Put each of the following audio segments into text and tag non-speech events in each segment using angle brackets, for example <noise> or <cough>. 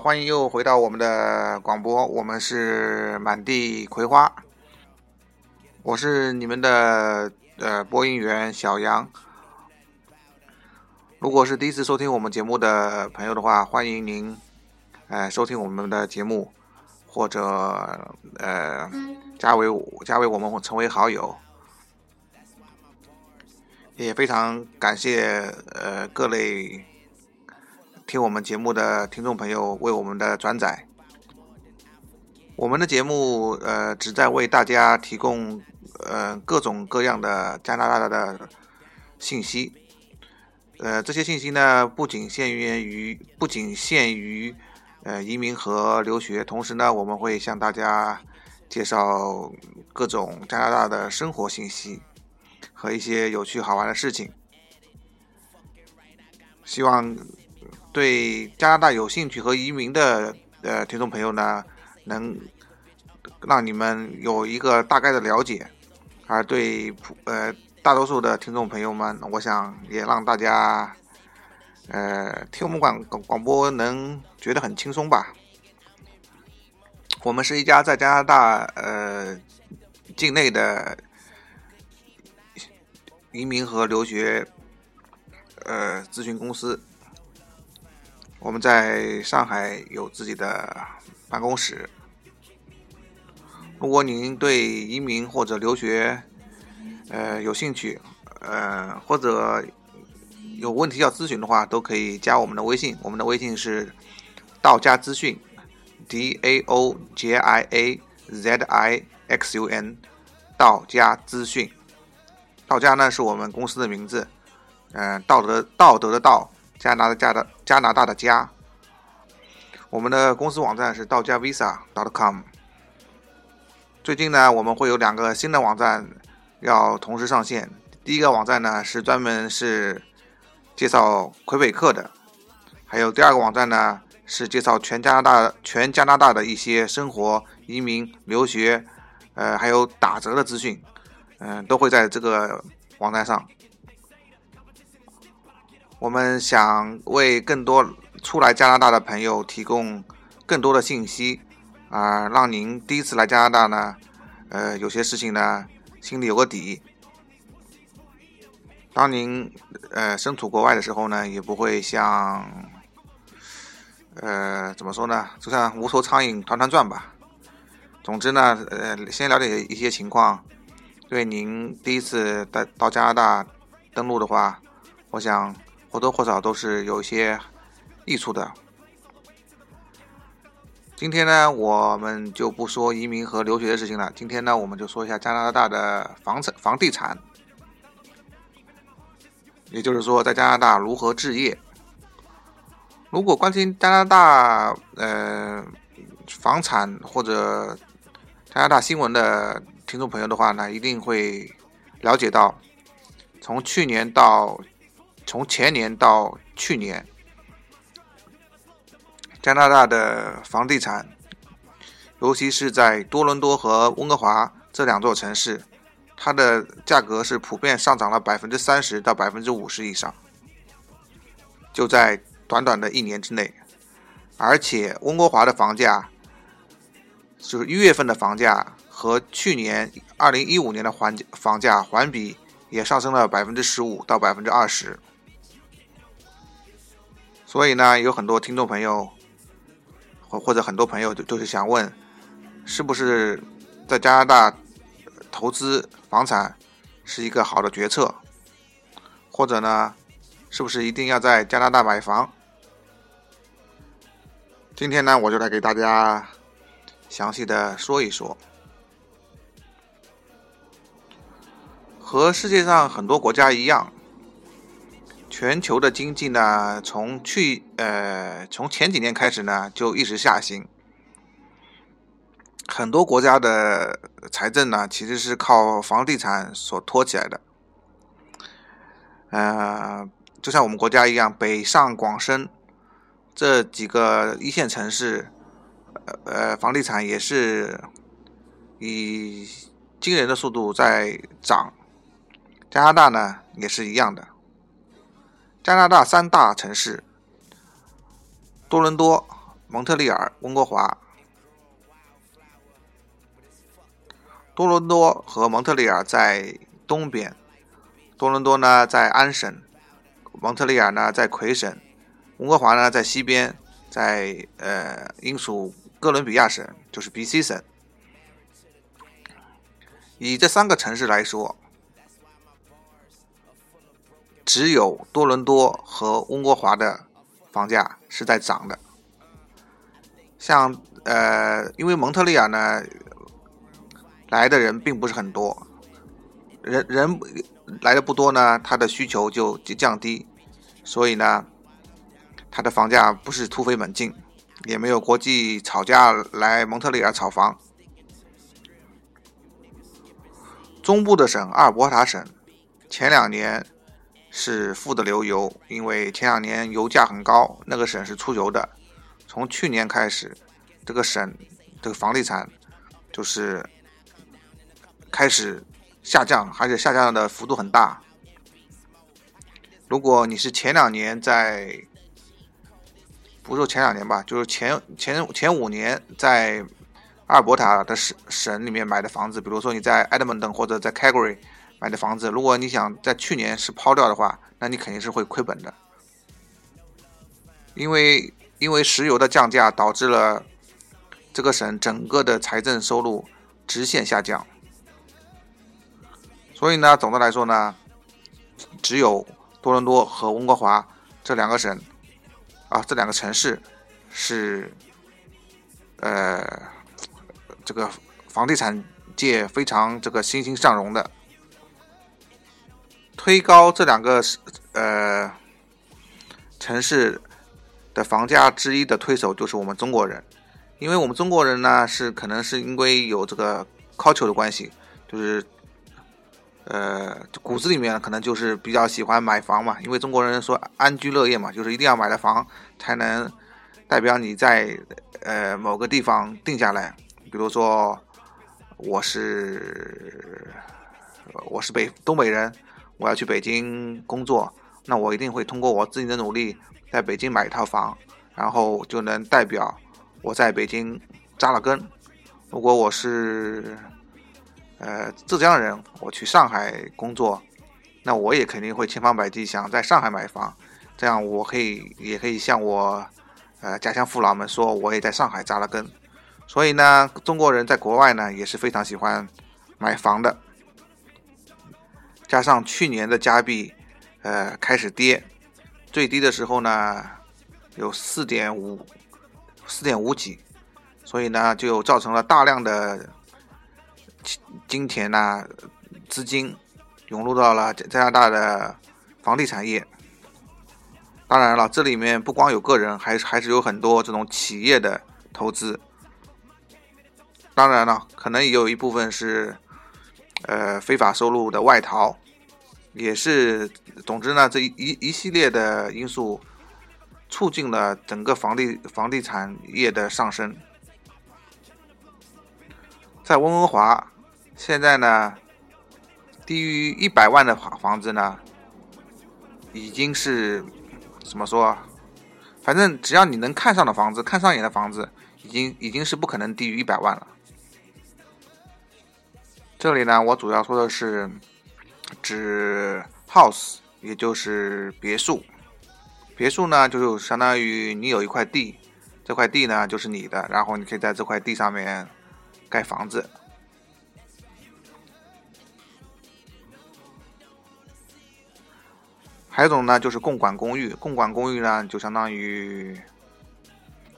欢迎又回到我们的广播，我们是满地葵花，我是你们的呃播音员小杨。如果是第一次收听我们节目的朋友的话，欢迎您呃收听我们的节目，或者呃加为加为我们成为好友。也非常感谢呃各类听我们节目的听众朋友为我们的转载。我们的节目呃旨在为大家提供呃各种各样的加拿大的信息。呃，这些信息呢不仅限于不仅限于呃移民和留学，同时呢我们会向大家介绍各种加拿大的生活信息。和一些有趣好玩的事情，希望对加拿大有兴趣和移民的呃听众朋友呢，能让你们有一个大概的了解，而对普呃大多数的听众朋友们，我想也让大家呃听我们广广播能觉得很轻松吧。我们是一家在加拿大呃境内的。移民和留学，呃，咨询公司，我们在上海有自己的办公室。如果您对移民或者留学，呃，有兴趣，呃，或者有问题要咨询的话，都可以加我们的微信。我们的微信是道家资讯，D A O J I A Z I X U N，道家资讯。道家呢是我们公司的名字，嗯，道德道德的道，加拿大加的加拿大的加。我们的公司网站是道家 visa dot com。最近呢，我们会有两个新的网站要同时上线。第一个网站呢是专门是介绍魁北克的，还有第二个网站呢是介绍全加拿大全加拿大的一些生活、移民、留学，呃，还有打折的资讯。嗯，都会在这个网站上。我们想为更多初来加拿大的朋友提供更多的信息，啊，让您第一次来加拿大呢，呃，有些事情呢心里有个底。当您呃身处国外的时候呢，也不会像，呃，怎么说呢，就像无头苍蝇团团转吧。总之呢，呃，先了解一些情况。对您第一次到到加拿大登陆的话，我想或多或少都是有一些益处的。今天呢，我们就不说移民和留学的事情了。今天呢，我们就说一下加拿大的房产、房地产，也就是说，在加拿大如何置业。如果关心加拿大呃房产或者加拿大新闻的。听众朋友的话呢，一定会了解到，从去年到从前年到去年，加拿大的房地产，尤其是在多伦多和温哥华这两座城市，它的价格是普遍上涨了百分之三十到百分之五十以上，就在短短的一年之内，而且温哥华的房价，就是一月份的房价。和去年二零一五年的环房价环比也上升了百分之十五到百分之二十，所以呢，有很多听众朋友或或者很多朋友就就是想问，是不是在加拿大投资房产是一个好的决策，或者呢，是不是一定要在加拿大买房？今天呢，我就来给大家详细的说一说。和世界上很多国家一样，全球的经济呢，从去呃从前几年开始呢，就一直下行。很多国家的财政呢，其实是靠房地产所托起来的。呃，就像我们国家一样，北上广深这几个一线城市，呃，房地产也是以惊人的速度在涨。加拿大呢也是一样的。加拿大三大城市：多伦多、蒙特利尔、温哥华。多伦多和蒙特利尔在东边，多伦多呢在安省，蒙特利尔呢在魁省，温哥华呢在西边，在呃英属哥伦比亚省，就是 B.C 省。以这三个城市来说，只有多伦多和温哥华的房价是在涨的。像呃，因为蒙特利尔呢。来的人并不是很多，人人来的不多呢，它的需求就降低，所以呢，它的房价不是突飞猛进，也没有国际炒家来蒙特利尔炒房。中部的省阿尔伯塔省前两年是富的流油，因为前两年油价很高，那个省是出油的。从去年开始，这个省这个房地产就是。开始下降，而且下降的幅度很大。如果你是前两年在，不说前两年吧，就是前前前五年在阿尔伯塔的省省里面买的房子，比如说你在 Edmonton 或者在 Calgary 买的房子，如果你想在去年是抛掉的话，那你肯定是会亏本的，因为因为石油的降价导致了这个省整个的财政收入直线下降。所以呢，总的来说呢，只有多伦多和温哥华这两个省啊，这两个城市是呃这个房地产界非常这个欣欣向荣的。推高这两个呃城市的房价之一的推手就是我们中国人，因为我们中国人呢是可能是因为有这个 culture 的关系，就是。呃，骨子里面可能就是比较喜欢买房嘛，因为中国人说安居乐业嘛，就是一定要买了房才能代表你在呃某个地方定下来。比如说，我是我是北东北人，我要去北京工作，那我一定会通过我自己的努力在北京买一套房，然后就能代表我在北京扎了根。如果我是呃，浙江人，我去上海工作，那我也肯定会千方百计想在上海买房，这样我可以也可以向我呃家乡父老们说，我也在上海扎了根。所以呢，中国人在国外呢也是非常喜欢买房的。加上去年的加币呃开始跌，最低的时候呢有四点五四点五几，所以呢就造成了大量的。金钱呐，资金涌入到了加拿大的房地产业。当然了，这里面不光有个人，还还是有很多这种企业的投资。当然了，可能也有一部分是呃非法收入的外逃，也是。总之呢，这一一系列的因素促进了整个房地房地产业的上升。在温哥华。现在呢，低于一百万的房房子呢，已经是怎么说？反正只要你能看上的房子，看上眼的房子，已经已经是不可能低于一百万了。这里呢，我主要说的是指 house，也就是别墅。别墅呢，就是相当于你有一块地，这块地呢就是你的，然后你可以在这块地上面盖房子。还有一种呢，就是共管公寓。共管公寓呢，就相当于，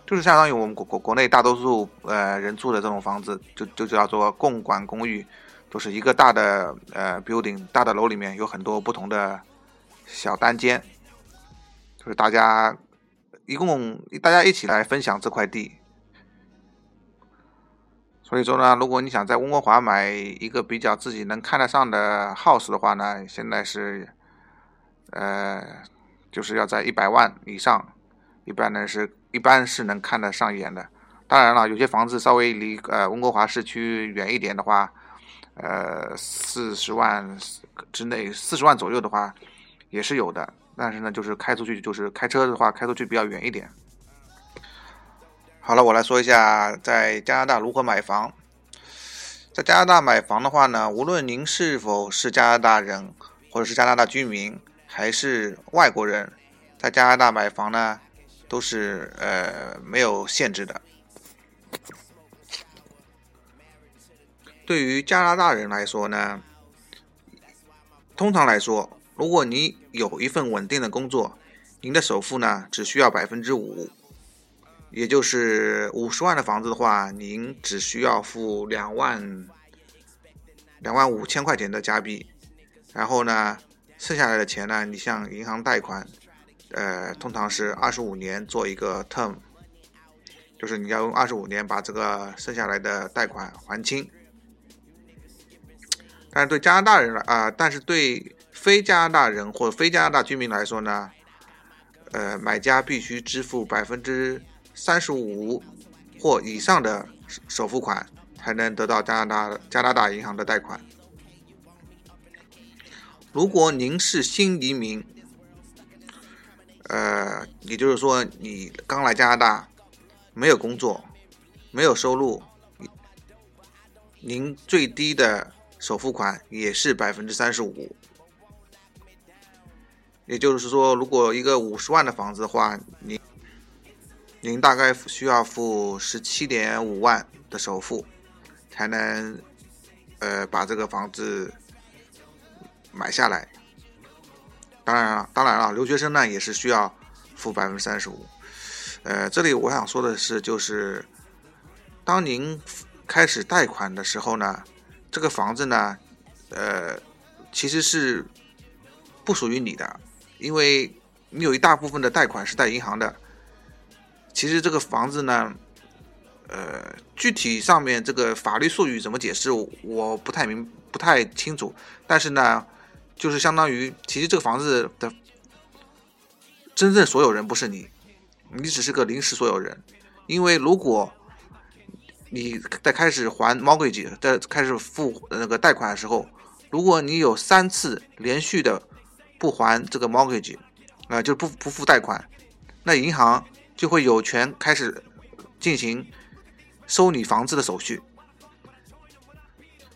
就是相当于我们国国国内大多数呃人住的这种房子，就就叫做共管公寓，就是一个大的呃 building 大的楼里面有很多不同的小单间，就是大家一共大家一起来分享这块地。所以说呢，如果你想在温哥华买一个比较自己能看得上的 house 的话呢，现在是。呃，就是要在一百万以上，一般呢是一般是能看得上眼的。当然了，有些房子稍微离呃温哥华市区远一点的话，呃四十万之内，四十万左右的话也是有的。但是呢，就是开出去，就是开车的话，开出去比较远一点。好了，我来说一下在加拿大如何买房。在加拿大买房的话呢，无论您是否是加拿大人，或者是加拿大居民，还是外国人，在加拿大买房呢，都是呃没有限制的。对于加拿大人来说呢，通常来说，如果你有一份稳定的工作，您的首付呢只需要百分之五。也就是五十万的房子的话，您只需要付两万两万五千块钱的加币，然后呢，剩下来的钱呢，你向银行贷款，呃，通常是二十五年做一个 term，就是你要用二十五年把这个剩下来的贷款还清。但是对加拿大人来啊，但是对非加拿大人或非加拿大居民来说呢，呃，买家必须支付百分之。三十五或以上的首付款才能得到加拿大加拿大银行的贷款。如果您是新移民，呃，也就是说你刚来加拿大，没有工作，没有收入，您最低的首付款也是百分之三十五。也就是说，如果一个五十万的房子的话，您。您大概需要付十七点五万的首付，才能呃把这个房子买下来。当然了，当然了，留学生呢也是需要付百分之三十五。呃，这里我想说的是，就是当您开始贷款的时候呢，这个房子呢，呃，其实是不属于你的，因为你有一大部分的贷款是在银行的。其实这个房子呢，呃，具体上面这个法律术语怎么解释，我不太明不太清楚。但是呢，就是相当于，其实这个房子的真正所有人不是你，你只是个临时所有人。因为如果你在开始还 mortgage，在开始付那个贷款的时候，如果你有三次连续的不还这个 mortgage，啊，就不不付贷款，那银行。就会有权开始进行收你房子的手续。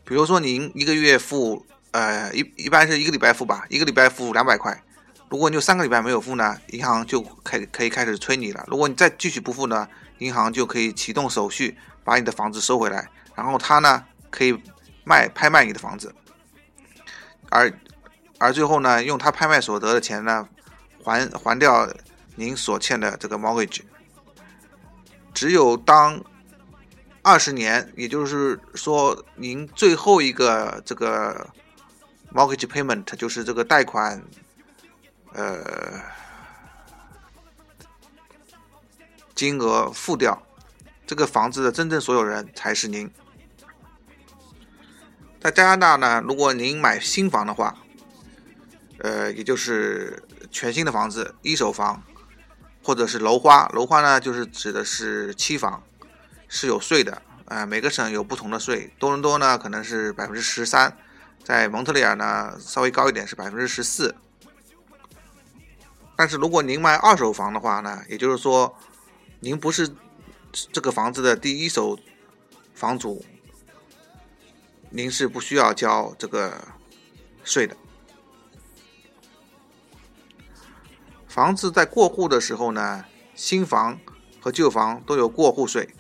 比如说，您一个月付，呃，一一般是一个礼拜付吧，一个礼拜付两百块。如果你有三个礼拜没有付呢，银行就开可以开始催你了。如果你再继续不付呢，银行就可以启动手续把你的房子收回来，然后他呢可以卖拍卖你的房子，而而最后呢，用他拍卖所得的钱呢还还掉。您所欠的这个 mortgage，只有当二十年，也就是说，您最后一个这个 mortgage payment，就是这个贷款，呃，金额付掉，这个房子的真正所有人才是您。在加拿大呢，如果您买新房的话，呃，也就是全新的房子，一手房。或者是楼花，楼花呢，就是指的是期房，是有税的，呃，每个省有不同的税，多伦多呢可能是百分之十三，在蒙特利尔呢稍微高一点是百分之十四。但是如果您买二手房的话呢，也就是说，您不是这个房子的第一手房主，您是不需要交这个税的。房子在过户的时候呢，新房和旧房都有过户税，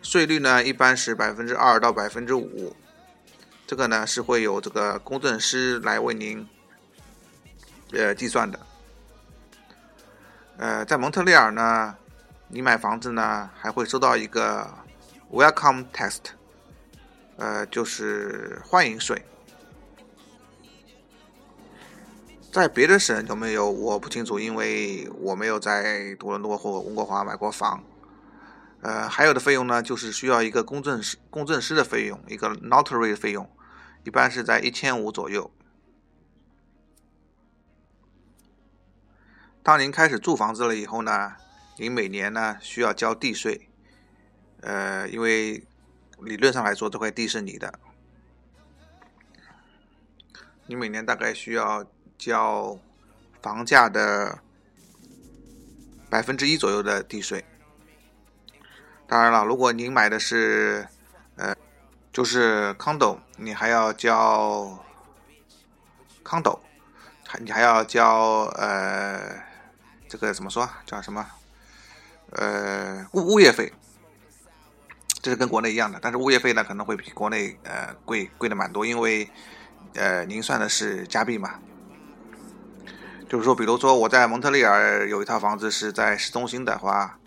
税率呢一般是百分之二到百分之五，这个呢是会有这个公证师来为您呃计算的。呃，在蒙特利尔呢，你买房子呢还会收到一个 Welcome Test，呃，就是欢迎税。在别的省有没有我不清楚，因为我没有在多伦多或温哥华买过房。呃，还有的费用呢，就是需要一个公证师公证师的费用，一个 notary 的费用，一般是在一千五左右。当您开始住房子了以后呢，你每年呢需要交地税。呃，因为理论上来说，这块地是你的，你每年大概需要。交房价的百分之一左右的地税，当然了，如果您买的是呃就是 condo，你还要交 condo，还你还要交呃这个怎么说叫什么呃物物业费。这是跟国内一样的，但是物业费呢可能会比国内呃贵贵的蛮多，因为呃您算的是加币嘛。就是说，比如说我在蒙特利尔有一套房子是在市中心的话，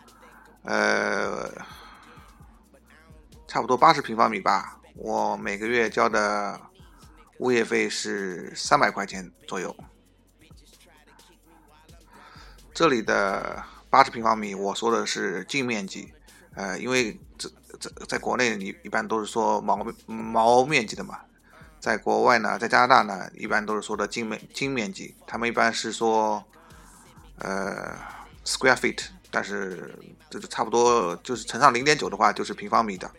呃，差不多八十平方米吧，我每个月交的物业费是三百块钱左右。这里的八十平方米，我说的是净面积，呃，因为这。在在国内，你一般都是说毛毛面积的嘛，在国外呢，在加拿大呢，一般都是说的净面净面积，他们一般是说呃 square feet，但是这个差不多就是乘上零点九的话，就是平方米的。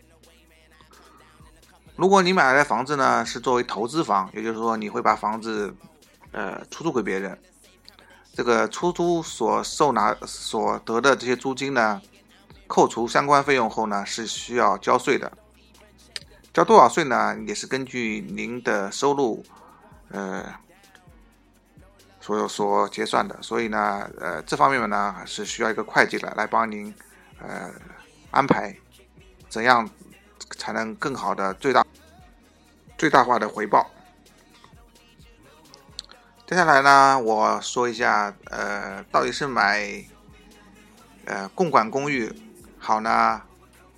如果你买来的房子呢是作为投资房，也就是说你会把房子呃出租给别人，这个出租所受拿所得的这些租金呢。扣除相关费用后呢，是需要交税的。交多少税呢？也是根据您的收入，呃，所所结算的。所以呢，呃，这方面呢，是需要一个会计来来帮您，呃，安排怎样才能更好的最大最大化的回报。接下来呢，我说一下，呃，到底是买呃共管公寓。好呢，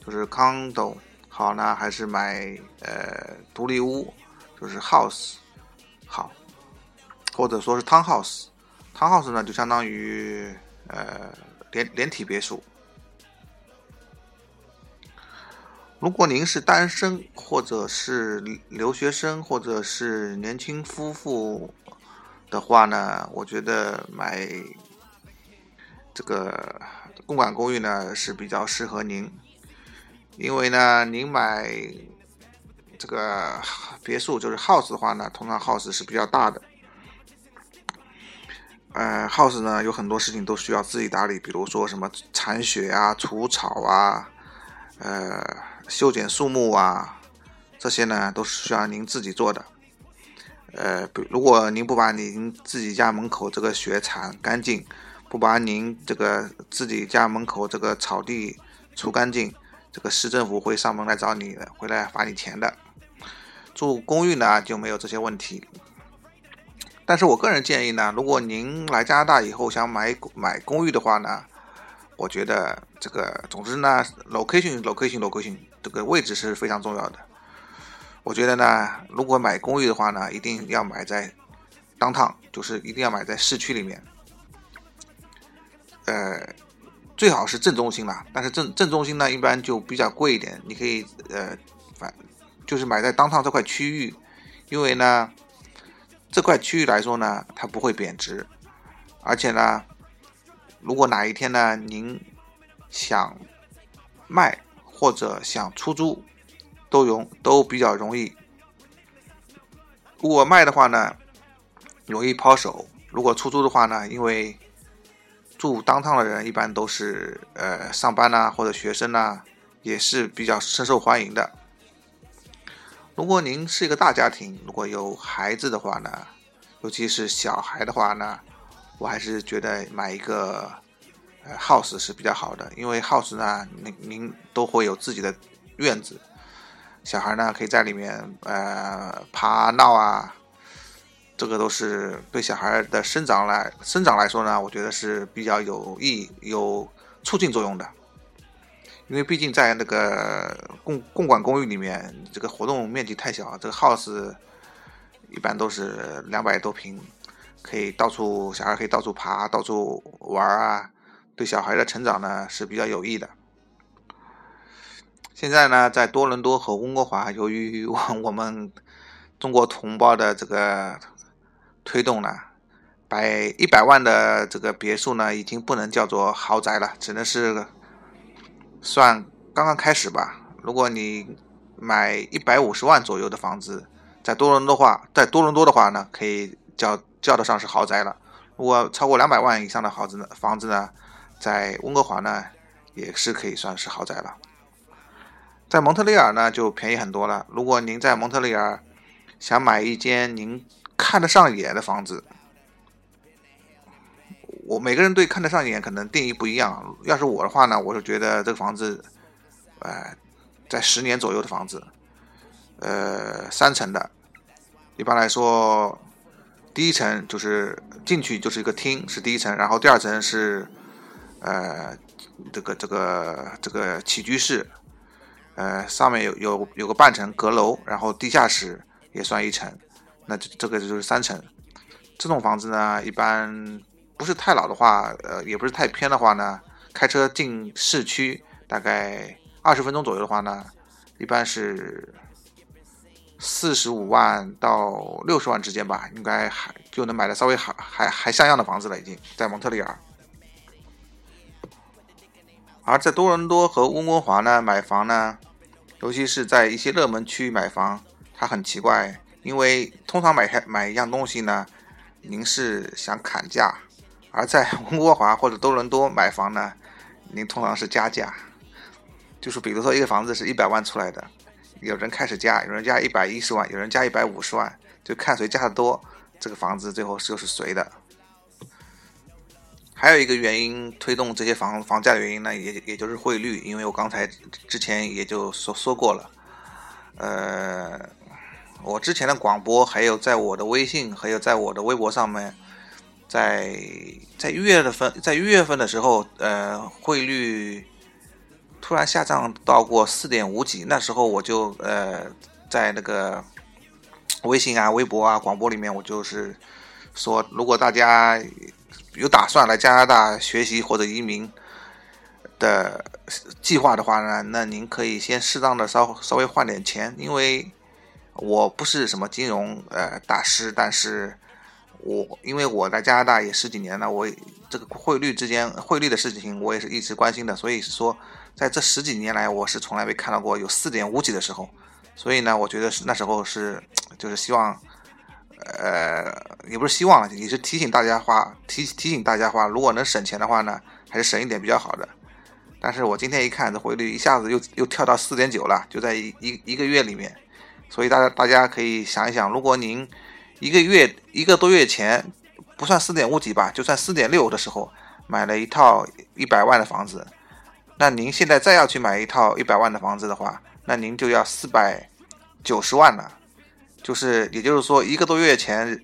就是 condo 好呢，还是买呃独立屋，就是 house 好，或者说是 townhouse，townhouse 呢就相当于呃连连体别墅。如果您是单身，或者是留学生，或者是年轻夫妇的话呢，我觉得买这个。公馆公寓呢是比较适合您，因为呢，您买这个别墅就是 house 的话呢，通常 house 是比较大的。呃，house 呢有很多事情都需要自己打理，比如说什么铲雪啊、除草啊、呃修剪树木啊，这些呢都是需要您自己做的。呃，如果您不把您自己家门口这个雪铲干净，不把您这个自己家门口这个草地除干净，这个市政府会上门来找你的，回来罚你钱的。住公寓呢就没有这些问题。但是我个人建议呢，如果您来加拿大以后想买买公寓的话呢，我觉得这个总之呢，location location location 这个位置是非常重要的。我觉得呢，如果买公寓的话呢，一定要买在 downtown，就是一定要买在市区里面。呃，最好是正中心啦，但是正正中心呢，一般就比较贵一点。你可以呃，反就是买在当趟这块区域，因为呢，这块区域来说呢，它不会贬值，而且呢，如果哪一天呢，您想卖或者想出租，都容都比较容易。如果卖的话呢，容易抛手；如果出租的话呢，因为住当趟的人一般都是呃上班呐或者学生呐，也是比较深受欢迎的。如果您是一个大家庭，如果有孩子的话呢，尤其是小孩的话呢，我还是觉得买一个呃 house 是比较好的，因为 house 呢，您您都会有自己的院子，小孩呢可以在里面呃爬闹啊。这个都是对小孩的生长来生长来说呢，我觉得是比较有益、有促进作用的。因为毕竟在那个共共管公寓里面，这个活动面积太小，这个 house 一般都是两百多平，可以到处小孩可以到处爬、到处玩啊，对小孩的成长呢是比较有益的。现在呢，在多伦多和温哥华，由于我我们中国同胞的这个。推动呢，百一百万的这个别墅呢，已经不能叫做豪宅了，只能是算刚刚开始吧。如果你买一百五十万左右的房子，在多伦多话，在多伦多的话呢，可以叫叫得上是豪宅了。如果超过两百万以上的房子呢，房子呢，在温哥华呢，也是可以算是豪宅了。在蒙特利尔呢就便宜很多了。如果您在蒙特利尔想买一间您看得上眼的房子，我每个人对看得上眼可能定义不一样。要是我的话呢，我就觉得这个房子，呃，在十年左右的房子，呃，三层的，一般来说，第一层就是进去就是一个厅，是第一层，然后第二层是，呃，这个这个这个起居室。呃，上面有有有个半层阁楼，然后地下室也算一层，那这这个就是三层。这种房子呢，一般不是太老的话，呃，也不是太偏的话呢，开车进市区大概二十分钟左右的话呢，一般是四十五万到六十万之间吧，应该还就能买的稍微还还还像样的房子了，已经在蒙特利尔。而在多伦多和温哥华呢，买房呢。尤其是在一些热门区域买房，它很奇怪，因为通常买买一样东西呢，您是想砍价；而在温哥华 <laughs> 或者多伦多买房呢，您通常是加价。就是比如说一个房子是一百万出来的，有人开始加，有人加一百一十万，有人加一百五十万，就看谁加的多，这个房子最后就是谁的。还有一个原因推动这些房房价的原因呢，也也就是汇率，因为我刚才之前也就说说过了，呃，我之前的广播，还有在我的微信，还有在我的微博上面，在在一月份，在一月份的时候，呃，汇率突然下降到过四点五几，那时候我就呃在那个微信啊、微博啊、广播里面，我就是说，如果大家。有打算来加拿大学习或者移民的计划的话呢，那您可以先适当的稍稍微换点钱，因为我不是什么金融呃大师，但是我因为我在加拿大也十几年了，我这个汇率之间汇率的事情我也是一直关心的，所以说在这十几年来我是从来没看到过有四点五几的时候，所以呢，我觉得那时候是就是希望。呃，也不是希望了，也是提醒大家话，提提醒大家话，如果能省钱的话呢，还是省一点比较好的。但是我今天一看，这汇率一下子又又跳到四点九了，就在一一一个月里面。所以大家大家可以想一想，如果您一个月一个多月前不算四点五几吧，就算四点六的时候买了一套一百万的房子，那您现在再要去买一套一百万的房子的话，那您就要四百九十万了。就是，也就是说，一个多月前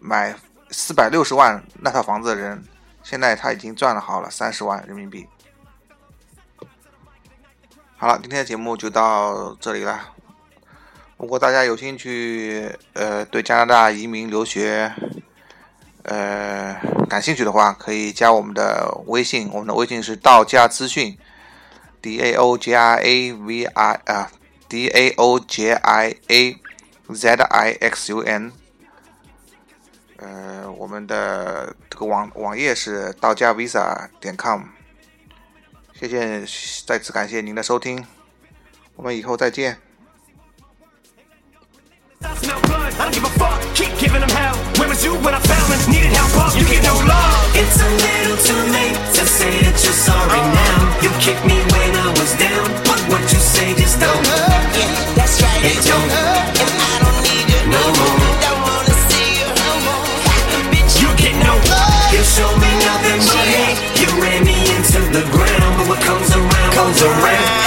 买四百六十万那套房子的人，现在他已经赚了好了三十万人民币。好了，今天的节目就到这里了。如果大家有兴趣，呃，对加拿大移民留学，呃，感兴趣的话，可以加我们的微信，我们的微信是道家资讯，D A O J I A V I 啊，D A O J I A。Zixun，呃，我们的这个网网页是道家 visa 点 com。谢谢，再次感谢您的收听，我们以后再见。no more. Don't wanna see you no more. Bitch, you get no. love. You show me nothing but hate. You ran me into the ground, but what comes around comes around.